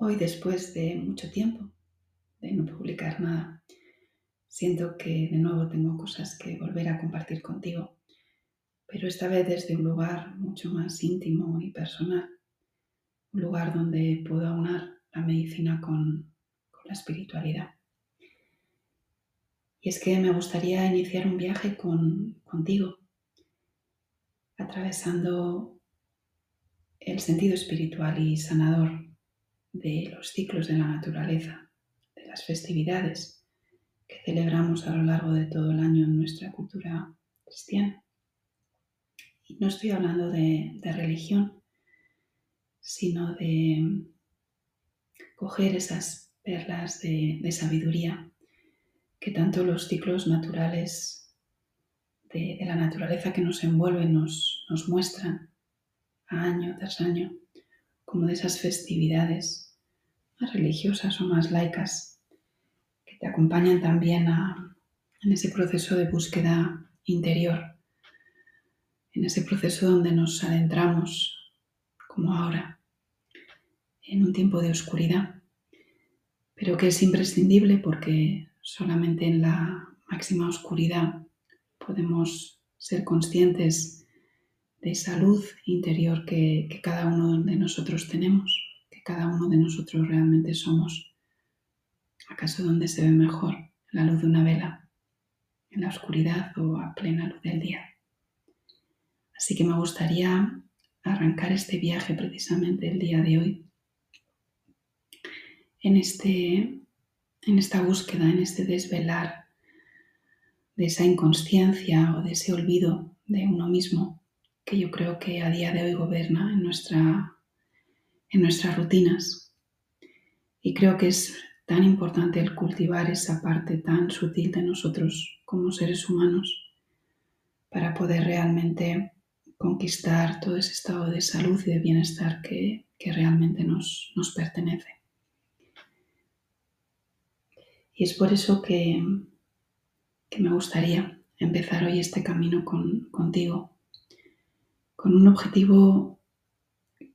Hoy, después de mucho tiempo de no publicar nada, siento que de nuevo tengo cosas que volver a compartir contigo, pero esta vez desde un lugar mucho más íntimo y personal, un lugar donde puedo aunar la medicina con, con la espiritualidad. Y es que me gustaría iniciar un viaje con, contigo, atravesando el sentido espiritual y sanador de los ciclos de la naturaleza, de las festividades que celebramos a lo largo de todo el año en nuestra cultura cristiana. Y no estoy hablando de, religión, sino de coger esas perlas de, sabiduría que tanto los ciclos naturales de, la naturaleza que nos envuelve nos, nos muestran año tras año como de esas festividades más religiosas o más laicas que te acompañan también en ese proceso de búsqueda interior, en ese proceso donde nos adentramos, como ahora, en un tiempo de oscuridad, pero que es imprescindible porque solamente en la máxima oscuridad podemos ser conscientes de esa luz interior que, cada uno de nosotros tenemos, que cada uno de nosotros realmente somos. ¿Acaso dónde se ve mejor? la luz de una vela? ¿En la oscuridad o a plena luz del día? Así que me gustaría arrancar este viaje precisamente el día de hoy en, este, en esta búsqueda, en este desvelar de esa inconsciencia o de ese olvido de uno mismo que yo creo que a día de hoy gobierna en, nuestra, en nuestras rutinas. Y creo que es tan importante el cultivar esa parte tan sutil de nosotros como seres humanos para poder realmente conquistar todo ese estado de salud y de bienestar que, realmente nos, nos, pertenece. Y es por eso que, que me gustaría empezar hoy este camino con, contigo con un objetivo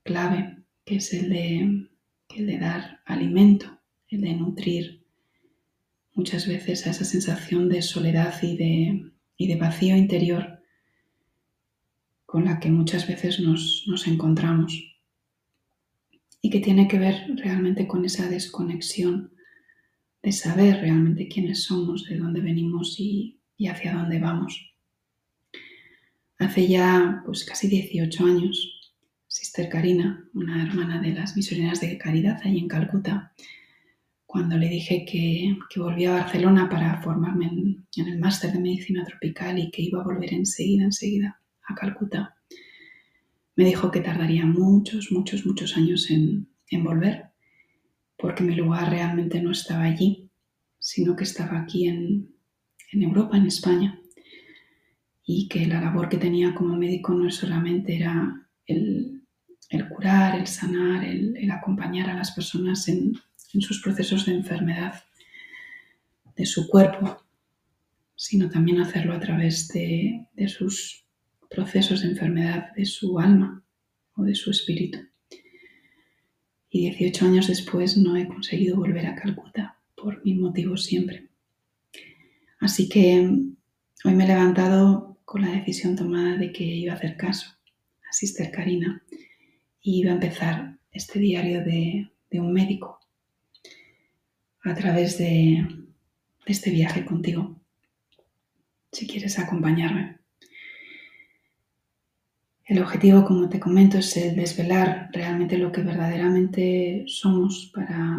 clave, que es el de, el de dar alimento, el de nutrir muchas veces a esa sensación de soledad y de, de vacío interior con la que muchas veces nos, encontramos y que tiene que ver realmente con esa desconexión de saber realmente quiénes somos, de dónde venimos y hacia dónde vamos. Hace ya pues casi 18 años, Sister Karina, una hermana de las misioneras de caridad ahí en Calcuta, cuando le dije que, volvía a Barcelona para formarme en, el máster de medicina tropical y que iba a volver enseguida, enseguida a Calcuta, me dijo que tardaría muchos, muchos, muchos años en, volver, porque mi lugar realmente no estaba allí, sino que estaba aquí en Europa, en España y que la labor que tenía como médico no solamente era el, curar, el sanar, el, acompañar a las personas en, sus procesos de enfermedad de su cuerpo, sino también hacerlo a través de, de sus procesos de enfermedad de su alma o de su espíritu. Y 18 años después no he conseguido volver a Calcuta por mil motivos siempre. Así que hoy me he levantado con la decisión tomada de que iba a hacer caso a Karina y iba a empezar este diario de, un médico a través de, de este viaje contigo, si quieres acompañarme. El objetivo, como te comento, es el desvelar realmente lo que verdaderamente somos para,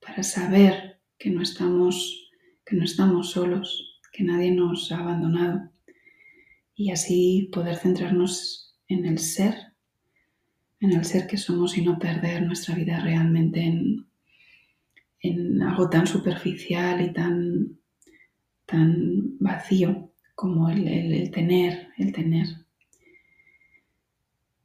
para saber que no estamos, que no estamos solos, que nadie nos ha abandonado y así poder centrarnos en el ser, en el ser que somos y no perder nuestra vida realmente en, algo tan superficial y tan, tan vacío como el, el, tener, el tener.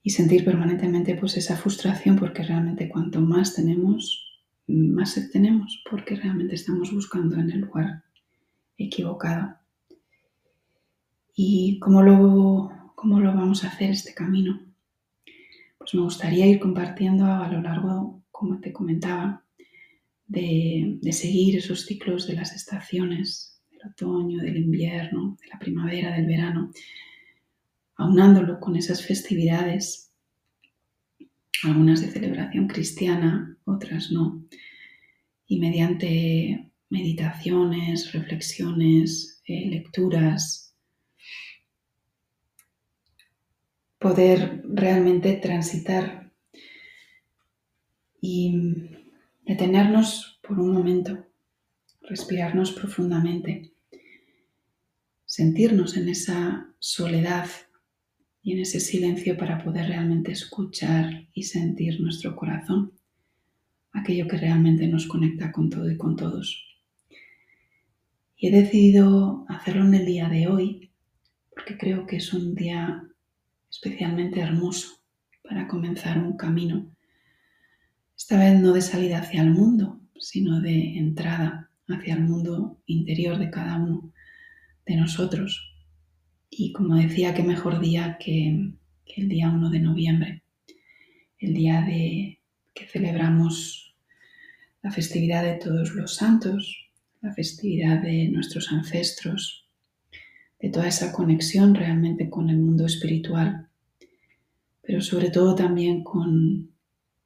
Y sentir permanentemente pues esa frustración porque realmente cuanto más tenemos, más tenemos porque realmente estamos buscando en el lugar equivocado. ¿Y cómo lo, cómo lo vamos a hacer este camino? pues me gustaría ir compartiendo a lo largo, como te comentaba, de, de seguir esos ciclos de las estaciones, del otoño, del invierno, de la primavera, del verano, aunándolo con esas festividades, algunas de celebración cristiana, otras no, y mediante meditaciones, reflexiones, eh, lecturas, poder realmente transitar y detenernos por un momento, respirarnos profundamente, sentirnos en esa soledad y en ese silencio para poder realmente escuchar y sentir nuestro corazón, aquello que realmente nos conecta con todo y con todos. He decidido hacerlo en el día de hoy porque creo que es un día especialmente hermoso para comenzar un camino, esta vez no de salida hacia el mundo, sino de entrada hacia el mundo interior de cada uno de nosotros, y como decía, qué mejor día que, el día 1 de noviembre, el día de que celebramos la festividad de todos los santos, la festividad de nuestros ancestros, de toda esa conexión realmente con el mundo espiritual, pero sobre todo también con,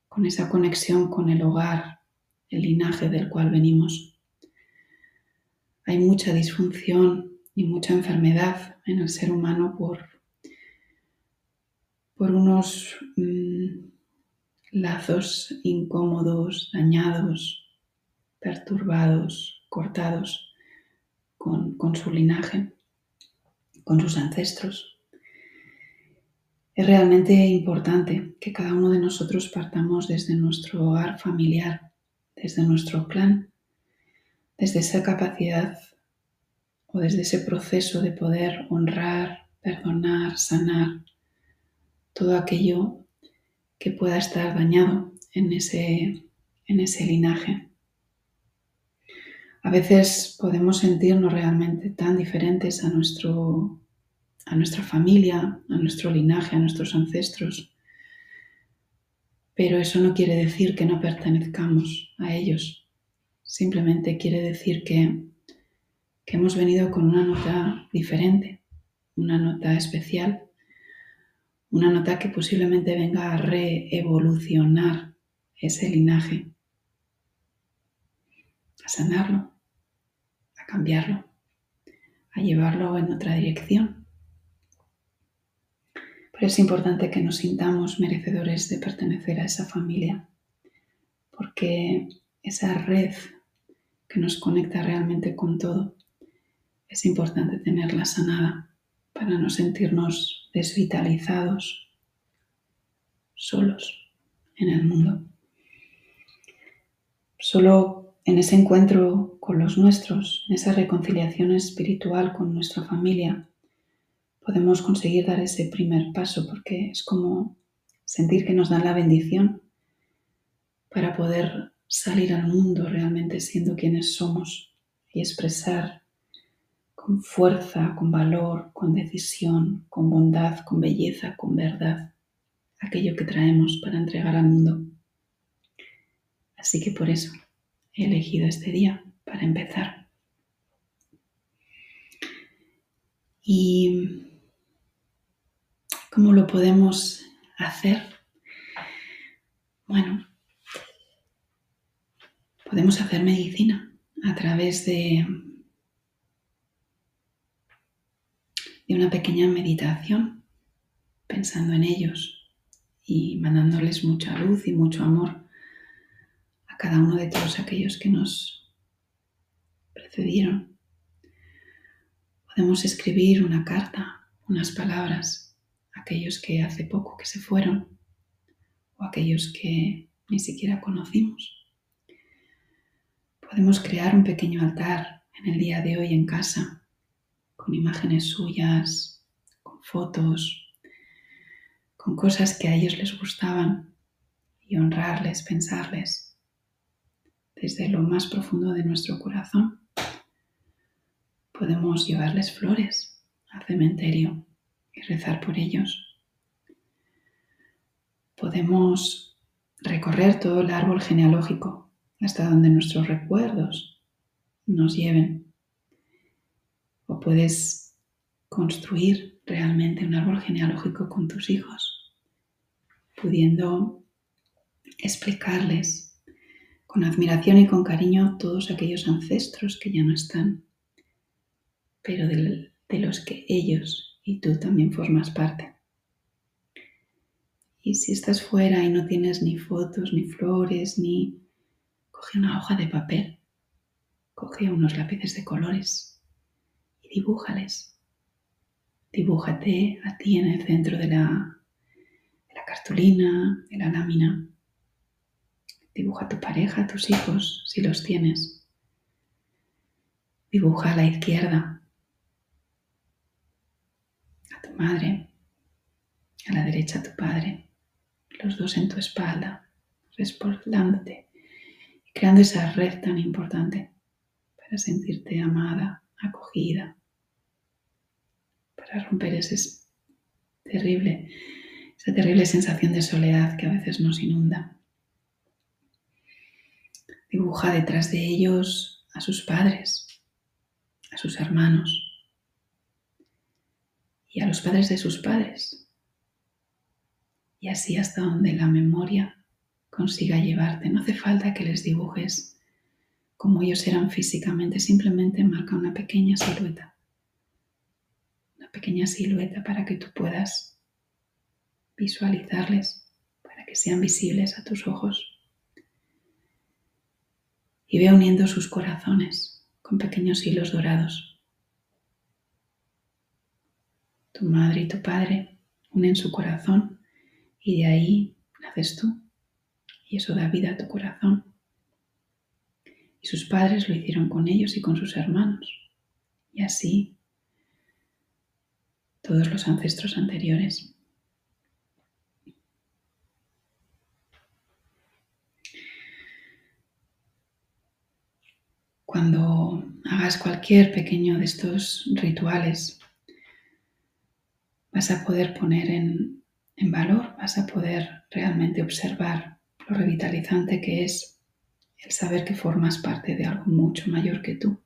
con esa conexión con el hogar, el linaje del cual venimos. Hay mucha disfunción y mucha enfermedad en el ser humano por, por unos mm, lazos incómodos, dañados, perturbados, cortados con, su linaje, con sus ancestros. Es realmente importante que cada uno de nosotros partamos desde nuestro hogar familiar, desde nuestro clan, desde esa capacidad o desde ese proceso de poder honrar, perdonar, sanar todo aquello que pueda estar dañado en ese linaje. A veces podemos sentirnos realmente tan diferentes a, nuestro, a nuestra familia, a nuestro linaje, a nuestros ancestros, pero eso no quiere decir que no pertenezcamos a ellos. Simplemente quiere decir que que hemos venido con una nota diferente, una nota especial, una nota que posiblemente venga a reevolucionar ese linaje, a sanarlo, cambiarlo, a llevarlo en otra dirección. Pero es importante que nos sintamos merecedores de pertenecer a esa familia, porque esa red que nos conecta realmente con todo es importante tenerla sanada para no sentirnos desvitalizados, solos en el mundo. Solo en ese encuentro con los nuestros, en esa reconciliación espiritual con nuestra familia, podemos conseguir dar ese primer paso porque es como sentir que nos dan la bendición para poder salir al mundo realmente siendo quienes somos y expresar con fuerza, con valor, con decisión, con bondad, con belleza, con verdad, aquello que traemos para entregar al mundo. Así que por eso he elegido este día para empezar. ¿Y cómo lo podemos hacer? Bueno, podemos hacer medicina a través de de una pequeña meditación pensando en ellos y mandándoles mucha luz y mucho amor a cada uno de todos aquellos que nos precedieron. Podemos escribir una carta, unas palabras, a aquellos que hace poco que se fueron o aquellos que ni siquiera conocimos. Podemos crear un pequeño altar en el día de hoy en casa con imágenes suyas, con fotos, con cosas que a ellos les gustaban y honrarles, pensarles desde lo más profundo de nuestro corazón. Podemos llevarles flores al cementerio y rezar por ellos. podemos recorrer todo el árbol genealógico hasta donde nuestros recuerdos nos lleven. O puedes construir realmente un árbol genealógico con tus hijos, pudiendo explicarles con admiración y con cariño todos aquellos ancestros que ya no están, pero de, los que ellos y tú también formas parte. Y si estás fuera y no tienes ni fotos, ni flores, ni... Coge una hoja de papel, coge unos lápices de colores y dibújales. Dibújate a ti en el centro de la cartulina, de la lámina. Dibuja a tu pareja, a tus hijos, si los tienes. Dibuja a la izquierda a tu madre, a la derecha a tu padre, los dos en tu espalda, respaldándote y creando esa red tan importante para sentirte amada, acogida, para romper ese terrible, esa terrible sensación de soledad que a veces nos inunda. Dibuja detrás de ellos a sus padres, a sus hermanos y a los padres de sus padres. Y así hasta donde la memoria consiga llevarte. No hace falta que les dibujes como ellos eran físicamente, simplemente marca una pequeña silueta. Una pequeña silueta para que tú puedas visualizarles, para que sean visibles a tus ojos y ve uniendo sus corazones con pequeños hilos dorados. Tu madre y tu padre unen su corazón y de ahí naces tú y eso da vida a tu corazón. Y sus padres lo hicieron con ellos y con sus hermanos. Y así todos los ancestros anteriores. Cuando hagas cualquier pequeño de estos rituales, vas a poder poner en, valor, vas a poder realmente observar lo revitalizante que es el saber que formas parte de algo mucho mayor que tú,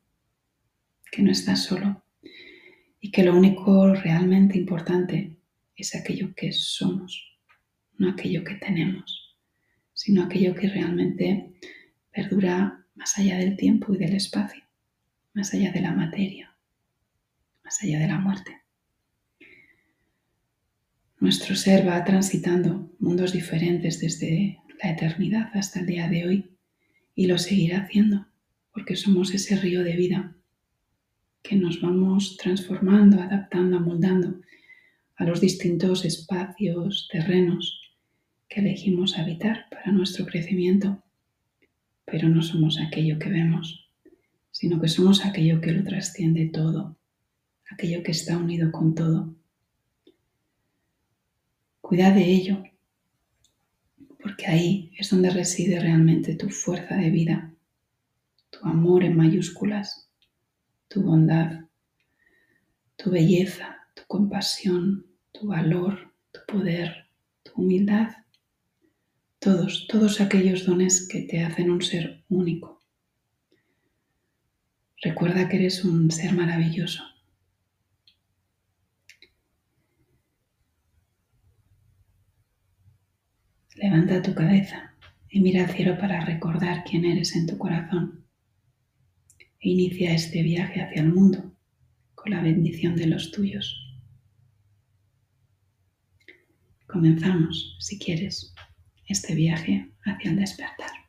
que no estás solo y que lo único realmente importante es aquello que somos, no aquello que tenemos, sino aquello que realmente perdura más allá del tiempo y del espacio, más allá de la materia, más allá de la muerte. Nuestro ser va transitando mundos diferentes desde la eternidad hasta el día de hoy y lo seguirá haciendo porque somos ese río de vida que nos vamos transformando, adaptando, amoldando a los distintos espacios, terrenos que elegimos habitar para nuestro crecimiento pero no somos aquello que vemos, sino que somos aquello que lo trasciende todo, aquello que está unido con todo. Cuida de ello, porque ahí es donde reside realmente tu fuerza de vida, tu amor en mayúsculas, tu bondad, tu belleza, tu compasión, tu valor, tu poder, tu humildad todos, todos aquellos dones que te hacen un ser único. Recuerda que eres un ser maravilloso. Levanta tu cabeza y mira al cielo para recordar quién eres en tu corazón. E inicia este viaje hacia el mundo con la bendición de los tuyos. Comenzamos, si quieres este viaje hacia el despertar.